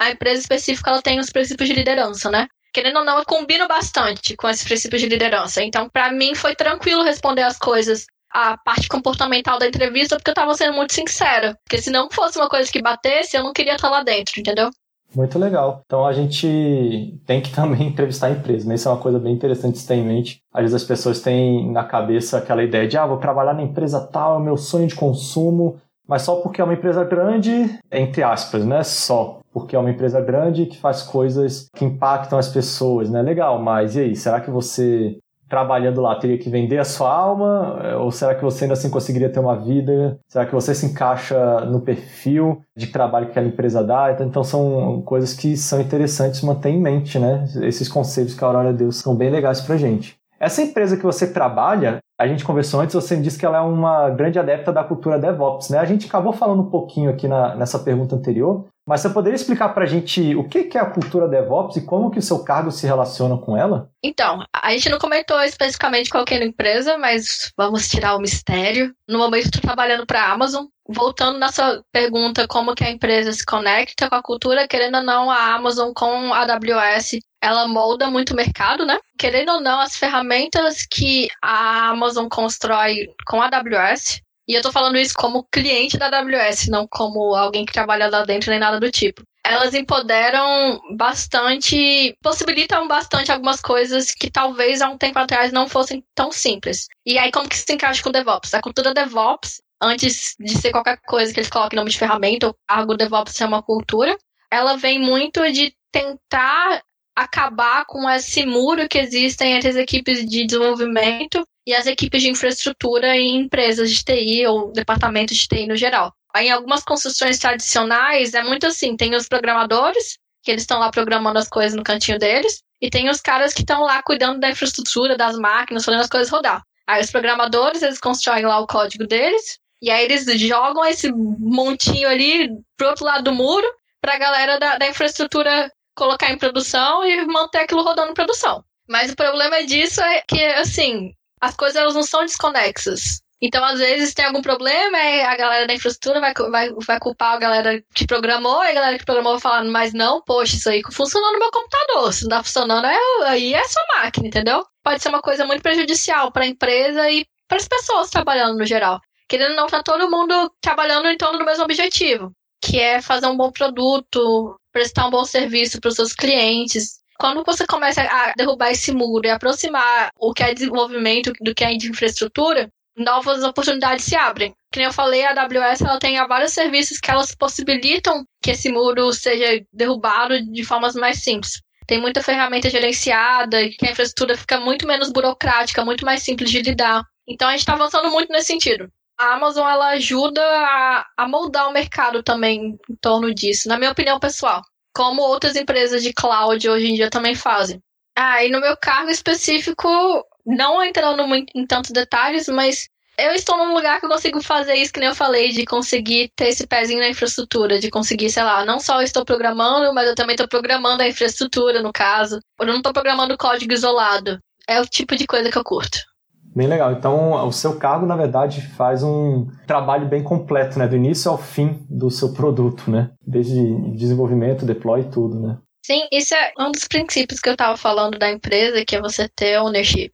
A empresa específica ela tem os princípios de liderança, né? Querendo ou não, eu combino bastante com esses princípios de liderança. Então, para mim, foi tranquilo responder as coisas a parte comportamental da entrevista porque eu tava sendo muito sincera. Porque se não fosse uma coisa que batesse, eu não queria estar lá dentro, entendeu? Muito legal. Então a gente tem que [laughs] também entrevistar a empresa, né? Isso é uma coisa bem interessante de ter em mente. Às vezes as pessoas têm na cabeça aquela ideia de, ah, vou trabalhar na empresa tal, é o meu sonho de consumo, mas só porque é uma empresa grande, entre aspas, né? Só porque é uma empresa grande que faz coisas que impactam as pessoas, né? Legal, mas e aí, será que você trabalhando lá teria que vender a sua alma? Ou será que você ainda assim conseguiria ter uma vida? Será que você se encaixa no perfil de trabalho que aquela empresa dá? Então são coisas que são interessantes manter em mente, né? Esses conselhos que a Aurora deu são bem legais pra gente. Essa empresa que você trabalha, a gente conversou antes, você me disse que ela é uma grande adepta da cultura DevOps, né? A gente acabou falando um pouquinho aqui na, nessa pergunta anterior, mas você poderia explicar para a gente o que é a cultura DevOps e como que o seu cargo se relaciona com ela? Então, a gente não comentou especificamente qual é a empresa, mas vamos tirar o mistério. No momento estou trabalhando para a Amazon. Voltando na sua pergunta, como que a empresa se conecta com a cultura, querendo ou não, a Amazon com a AWS ela molda muito o mercado, né? Querendo ou não, as ferramentas que a Amazon constrói com a AWS, e eu tô falando isso como cliente da AWS, não como alguém que trabalha lá dentro nem nada do tipo. Elas empoderam bastante, possibilitam bastante algumas coisas que talvez há um tempo atrás não fossem tão simples. E aí, como que se encaixa com o DevOps? A cultura DevOps, antes de ser qualquer coisa que eles coloquem nome de ferramenta, ou algo DevOps é uma cultura, ela vem muito de tentar acabar com esse muro que existe entre as equipes de desenvolvimento e as equipes de infraestrutura em empresas de TI ou departamentos de TI no geral. Em algumas construções tradicionais é muito assim, tem os programadores, que eles estão lá programando as coisas no cantinho deles, e tem os caras que estão lá cuidando da infraestrutura, das máquinas, fazendo as coisas rodar. Aí os programadores, eles constroem lá o código deles, e aí eles jogam esse montinho ali pro outro lado do muro, pra galera da, da infraestrutura colocar em produção e manter aquilo rodando em produção. Mas o problema disso é que, assim, as coisas elas não são desconexas. Então, às vezes, tem algum problema, a galera da infraestrutura vai, vai, vai culpar a galera que programou, e a galera que programou vai falar, mas não, poxa, isso aí funcionou no meu computador. Se não tá funcionando, é, aí é sua máquina, entendeu? Pode ser uma coisa muito prejudicial para a empresa e para as pessoas trabalhando no geral. Querendo ou não, tá todo mundo trabalhando em torno do mesmo objetivo, que é fazer um bom produto, prestar um bom serviço para os seus clientes. Quando você começa a derrubar esse muro e aproximar o que é desenvolvimento do que é de infraestrutura, novas oportunidades se abrem. Como eu falei, a AWS ela tem vários serviços que elas possibilitam que esse muro seja derrubado de formas mais simples. Tem muita ferramenta gerenciada, que a infraestrutura fica muito menos burocrática, muito mais simples de lidar. Então a gente está avançando muito nesse sentido. A Amazon ela ajuda a, a moldar o mercado também em torno disso, na minha opinião pessoal. Como outras empresas de cloud hoje em dia também fazem. Ah, e no meu cargo específico, não entrando muito em tantos detalhes, mas eu estou num lugar que eu consigo fazer isso que nem eu falei, de conseguir ter esse pezinho na infraestrutura, de conseguir, sei lá, não só eu estou programando, mas eu também estou programando a infraestrutura, no caso. Eu não estou programando código isolado. É o tipo de coisa que eu curto. Bem legal. Então, o seu cargo, na verdade, faz um trabalho bem completo, né? Do início ao fim do seu produto, né? Desde desenvolvimento, deploy e tudo, né? Sim, isso é um dos princípios que eu estava falando da empresa, que é você ter ownership.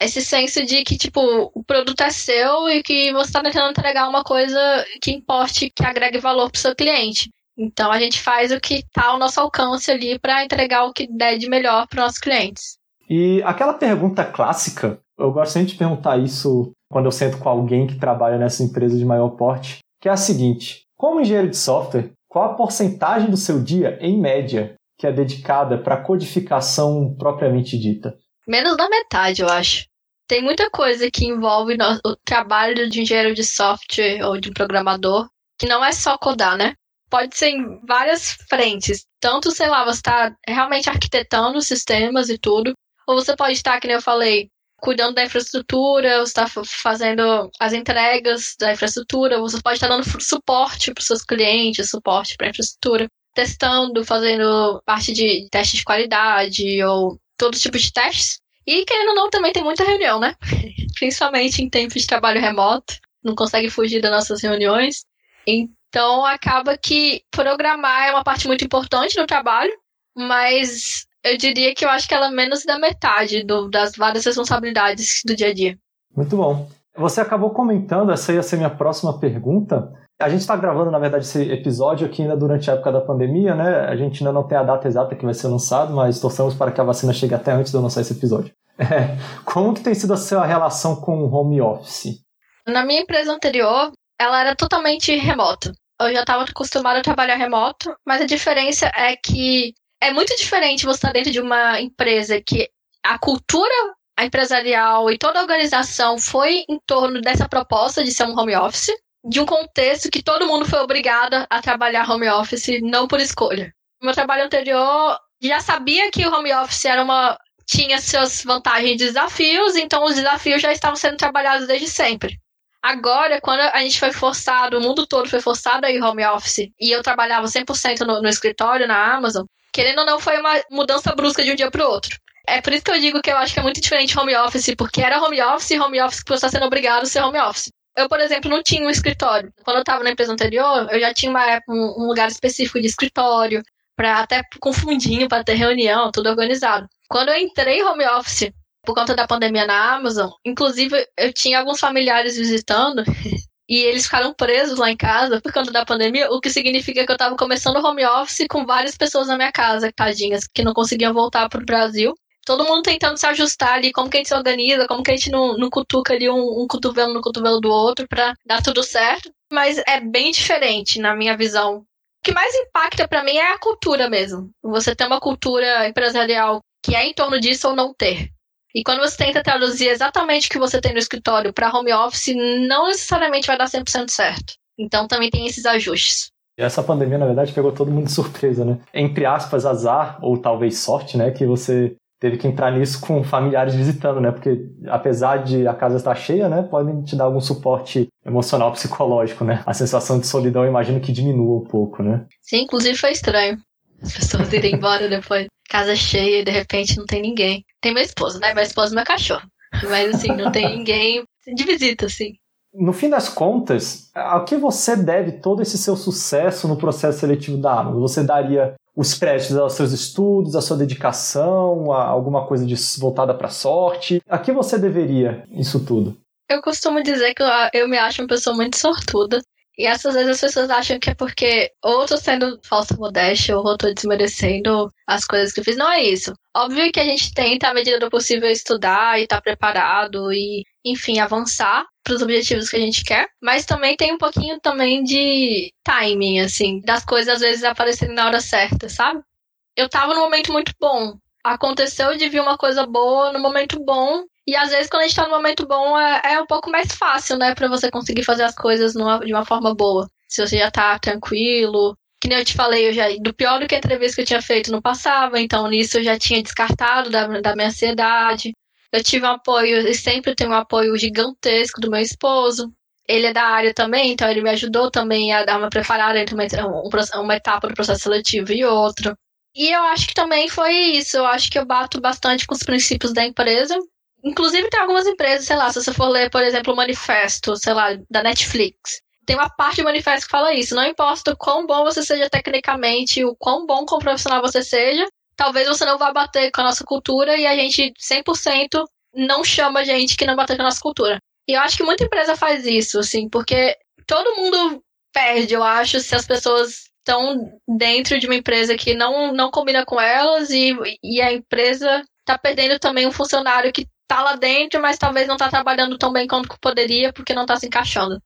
Esse senso de que, tipo, o produto é seu e que você está tentando entregar uma coisa que importe, que agregue valor para o seu cliente. Então, a gente faz o que está ao nosso alcance ali para entregar o que der de melhor para os nossos clientes. E aquela pergunta clássica, eu gosto sempre de perguntar isso quando eu sento com alguém que trabalha nessa empresa de maior porte, que é a seguinte: como engenheiro de software, qual a porcentagem do seu dia, em média, que é dedicada para codificação propriamente dita? Menos da metade, eu acho. Tem muita coisa que envolve o trabalho de engenheiro de software ou de programador, que não é só codar, né? Pode ser em várias frentes. Tanto, sei lá, você está realmente arquitetando sistemas e tudo, ou você pode estar, que eu falei, cuidando da infraestrutura, você está fazendo as entregas da infraestrutura, você pode estar dando suporte para os seus clientes, suporte para a infraestrutura, testando, fazendo parte de testes de qualidade ou todo tipo de testes. E querendo ou não, também tem muita reunião, né? [laughs] Principalmente em tempos de trabalho remoto, não consegue fugir das nossas reuniões. Então acaba que programar é uma parte muito importante do trabalho, mas eu diria que eu acho que ela é menos da metade do, das várias responsabilidades do dia a dia. Muito bom. Você acabou comentando, essa ia ser minha próxima pergunta. A gente está gravando, na verdade, esse episódio aqui ainda durante a época da pandemia, né? A gente ainda não tem a data exata que vai ser lançado, mas torcemos para que a vacina chegue até antes de eu lançar esse episódio. [laughs] É. Como que tem sido a sua relação com o home office? Na minha empresa anterior, ela era totalmente remota. Eu já estava acostumada a trabalhar remoto, mas a diferença é que é muito diferente você estar dentro de uma empresa que a cultura empresarial e toda a organização foi em torno dessa proposta de ser um home office, de um contexto que todo mundo foi obrigado a trabalhar home office, não por escolha. No meu trabalho anterior, já sabia que o home office era uma tinha suas vantagens e desafios, então os desafios já estavam sendo trabalhados desde sempre. Agora, quando a gente foi forçado, o mundo todo foi forçado a ir home office, e eu trabalhava 100% no, no escritório, na Amazon, querendo ou não, foi uma mudança brusca de um dia para o outro. É por isso que eu digo que eu acho que é muito diferente home office, porque era home office e home office que você está sendo obrigado a ser home office. Eu, por exemplo, não tinha um escritório. Quando eu estava na empresa anterior, eu já tinha uma, um, um lugar específico de escritório, para até com fundinho para ter reunião, tudo organizado. Quando eu entrei home office por conta da pandemia na Amazon, inclusive eu tinha alguns familiares visitando [laughs] e eles ficaram presos lá em casa por conta da pandemia, o que significa que eu estava começando home office com várias pessoas na minha casa, tadinhas, que não conseguiam voltar para o Brasil. Todo mundo tentando se ajustar ali, como que a gente se organiza, como que a gente não, não cutuca ali um, um cotovelo no cotovelo do outro para dar tudo certo. Mas é bem diferente na minha visão que mais impacta para mim é a cultura mesmo. Você ter uma cultura empresarial que é em torno disso ou não ter. E quando você tenta traduzir exatamente o que você tem no escritório para home office, não necessariamente vai dar 100% certo. Então também tem esses ajustes. Essa pandemia, na verdade, pegou todo mundo de surpresa, né? Entre aspas, azar, ou talvez sorte, né? Que você teve que entrar nisso com familiares visitando, né? Porque apesar de a casa estar cheia, né, podem te dar algum suporte emocional, psicológico, né? A sensação de solidão, imagino que diminua um pouco, né? Sim, inclusive foi estranho. As pessoas irem embora depois. Casa cheia e de repente não tem ninguém. Tem meu esposo, né? Meu esposo e meu cachorro. Mas assim, não tem ninguém de visita, assim. No fim das contas, a que você deve todo esse seu sucesso no processo seletivo da Amazon? Você daria os créditos aos seus estudos, à sua dedicação, a alguma coisa de, voltada para sorte? A que você deveria isso tudo? Eu costumo dizer que eu, eu me acho uma pessoa muito sortuda. E essas vezes as pessoas acham que é porque ou tô sendo falsa modéstia ou tô desmerecendo as coisas que eu fiz. Não é isso. Óbvio que a gente tenta, à medida do possível, estudar e estar tá preparado e, enfim, avançar para os objetivos que a gente quer, mas também tem um pouquinho também de timing, assim, das coisas às vezes aparecerem na hora certa, sabe? Eu tava num momento muito bom. Aconteceu de vir uma coisa boa no momento bom. E às vezes, quando a gente tá no momento bom, é, é um pouco mais fácil, né? para você conseguir fazer as coisas numa, de uma forma boa. Se você já tá tranquilo. Que nem eu te falei, eu já, do pior do que a entrevista que eu tinha feito não passava, então nisso eu já tinha descartado da, da minha ansiedade. Eu tive um apoio, e sempre tenho um apoio gigantesco do meu esposo. Ele é da área também, então ele me ajudou também a dar uma preparada entre uma, uma etapa do processo seletivo e outra. E eu acho que também foi isso. Eu acho que eu bato bastante com os princípios da empresa. Inclusive, tem algumas empresas, sei lá, se você for ler, por exemplo, o manifesto, sei lá, da Netflix. Tem uma parte do manifesto que fala isso. Não importa o quão bom você seja tecnicamente, o quão bom como profissional você seja, talvez você não vá bater com a nossa cultura e a gente 100% não chama gente que não bater com a nossa cultura. E eu acho que muita empresa faz isso, assim, porque todo mundo perde, eu acho, se as pessoas estão dentro de uma empresa que não, não combina com elas e, e a empresa está perdendo também um funcionário que está lá dentro, mas talvez não está trabalhando tão bem quanto poderia porque não está se encaixando.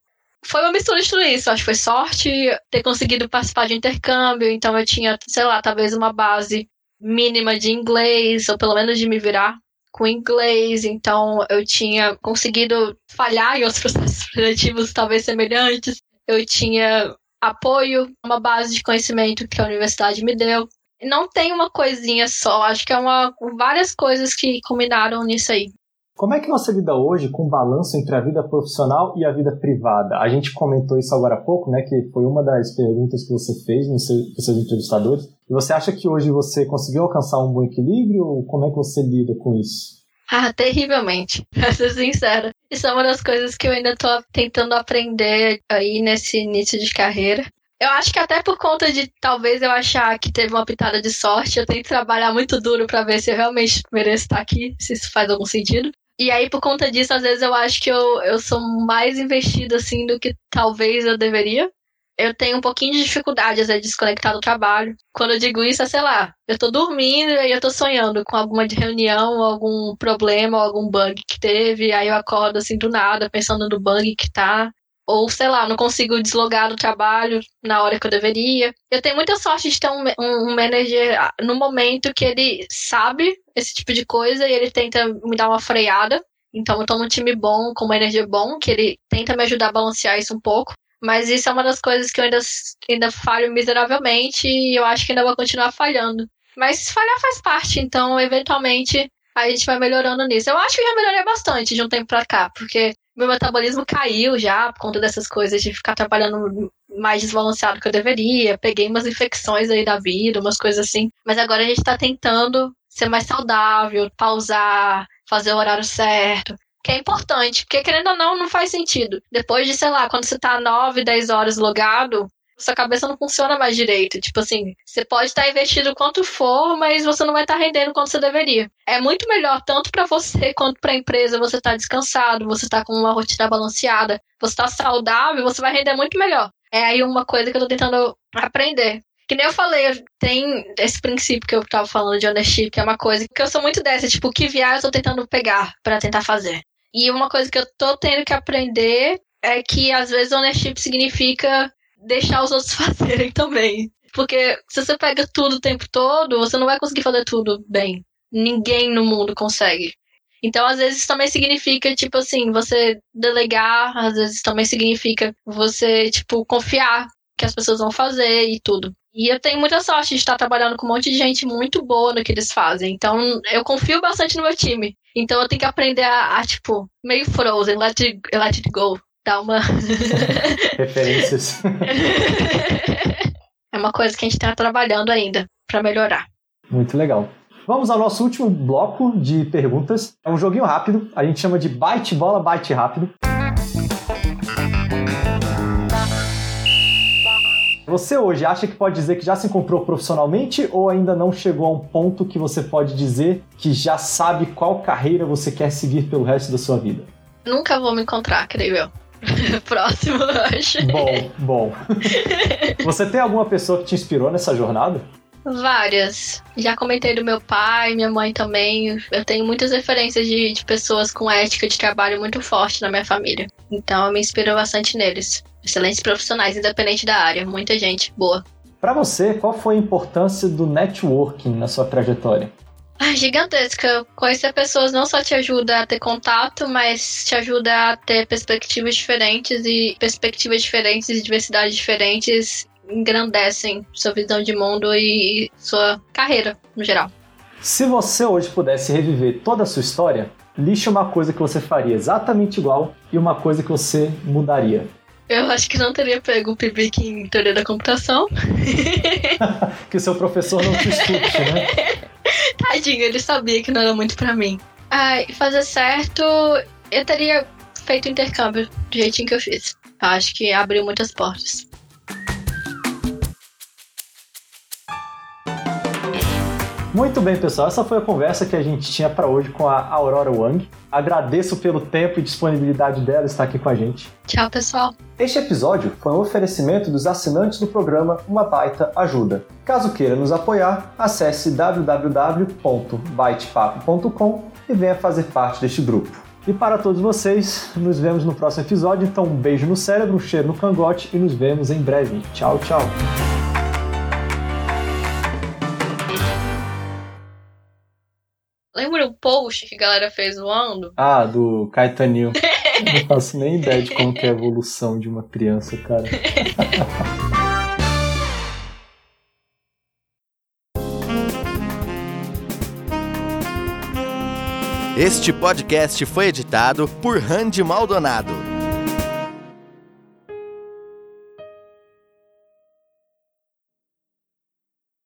Foi uma mistura de tudo isso. Acho que foi sorte ter conseguido participar de intercâmbio, então eu tinha, sei lá, talvez uma base mínima de inglês, ou pelo menos de me virar com inglês, então eu tinha conseguido falhar em outros [laughs] processos seletivos talvez semelhantes. Eu tinha apoio, uma base de conhecimento que a universidade me deu. Não tem uma coisinha só, acho que é uma várias coisas que combinaram nisso aí. Como é que você lida hoje com o balanço entre a vida profissional e a vida privada? A gente comentou isso agora há pouco, né? Que foi uma das perguntas que você fez nos seus, seus entrevistadores. E você acha que hoje você conseguiu alcançar um bom equilíbrio? Ou como é que você lida com isso? Ah, terrivelmente, [laughs] pra ser sincera. Isso é uma das coisas que eu ainda tô tentando aprender aí nesse início de carreira. Eu acho que até por conta de talvez eu achar que teve uma pitada de sorte, eu tenho que trabalhar muito duro para ver se eu realmente mereço estar aqui, se isso faz algum sentido. E aí, por conta disso, às vezes eu acho que eu, eu sou mais investida assim do que talvez eu deveria. Eu tenho um pouquinho de dificuldade, às vezes, de desconectar do trabalho. Quando eu digo isso, é, sei lá, eu tô dormindo e eu tô sonhando com alguma reunião, algum problema, algum bug que teve, aí eu acordo assim do nada, pensando no bug que tá. Ou sei lá, não consigo deslogar do trabalho na hora que eu deveria. Eu tenho muita sorte de ter um, um, manager ah, no momento que ele sabe esse tipo de coisa e ele tenta me dar uma freada. Então eu tô num time bom, com uma energia bom, que ele tenta me ajudar a balancear isso um pouco. Mas isso é uma das coisas que eu ainda, ainda falho miseravelmente e eu acho que ainda vou continuar falhando. Mas falhar faz parte, então eventualmente a gente vai melhorando nisso. Eu acho que já melhorei bastante de um tempo pra cá, porque meu metabolismo caiu já por conta dessas coisas de ficar trabalhando mais desbalanceado que eu deveria. Peguei umas infecções aí da vida, umas coisas assim. Mas agora a gente tá tentando ser mais saudável, pausar, fazer o horário certo. Que é importante, porque querendo ou não, não faz sentido. Depois de, sei lá, quando você tá 9, 10 horas logado, sua cabeça não funciona mais direito. Tipo assim, você pode estar investido quanto for, mas você não vai estar rendendo quanto você deveria. É muito melhor, tanto para você quanto para a empresa, você tá descansado, você tá com uma rotina balanceada, você tá saudável, você vai render muito melhor. É aí uma coisa que eu tô tentando aprender. Que nem eu falei, tem esse princípio que eu tava falando de ownership, que é uma coisa que eu sou muito dessa, tipo, que vier eu tô tentando pegar para tentar fazer. E uma coisa que eu tô tendo que aprender é que às vezes ownership significa deixar os outros [laughs] fazerem também. Porque se você pega tudo o tempo todo, você não vai conseguir fazer tudo bem. Ninguém no mundo consegue. Então, às vezes, também significa, tipo assim, você delegar, às vezes também significa você, tipo, confiar que as pessoas vão fazer e tudo. E eu tenho muita sorte de estar trabalhando com um monte de gente muito boa no que eles fazem. Então, eu confio bastante no meu time. Então, eu tenho que aprender a, a tipo, meio frozen, let it, let it go dar uma. [laughs] Referências. [laughs] é uma coisa que a gente está trabalhando ainda para melhorar. Muito legal. Vamos ao nosso último bloco de perguntas. É um joguinho rápido, a gente chama de bite bola, bite rápido. Você hoje acha que pode dizer que já se encontrou profissionalmente ou ainda não chegou a um ponto que você pode dizer que já sabe qual carreira você quer seguir pelo resto da sua vida? Nunca vou me encontrar, creio eu. [laughs] Próximo, eu acho. Bom, bom. Você tem alguma pessoa que te inspirou nessa jornada? Várias. Já comentei do meu pai, minha mãe também. Eu tenho muitas referências de, de pessoas com ética de trabalho muito forte na minha família. Então eu me inspiro bastante neles. Excelentes profissionais, independente da área. Muita gente boa. Para você, qual foi a importância do networking na sua trajetória? Ah, gigantesca. Conhecer pessoas não só te ajuda a ter contato, mas te ajuda a ter perspectivas diferentes e perspectivas diferentes e diversidades diferentes engrandecem sua visão de mundo e sua carreira no geral. Se você hoje pudesse reviver toda a sua história, lixe uma coisa que você faria exatamente igual e uma coisa que você mudaria. Eu acho que não teria pego o PIBIC em teoria da computação. [laughs] que o seu professor não te escute, né? [laughs] Tadinho, ele sabia que não era muito para mim. Ai, fazer certo, eu teria feito intercâmbio do jeitinho que eu fiz. Acho que abriu muitas portas. Muito bem, pessoal. Essa foi a conversa que a gente tinha para hoje com a Aurora Wang. Agradeço pelo tempo e disponibilidade dela estar aqui com a gente. Tchau, pessoal. Este episódio foi um oferecimento dos assinantes do programa Uma Baita Ajuda. Caso queira nos apoiar, acesse www.baitepapo.com e venha fazer parte deste grupo. E para todos vocês, nos vemos no próximo episódio. Então, um beijo no cérebro, um cheiro no cangote e nos vemos em breve. Tchau, tchau. Post que a galera fez zoando? Ah, do Caetanil. [laughs] não faço nem ideia de como é a evolução de uma criança, cara. Este podcast foi editado por Randy Maldonado.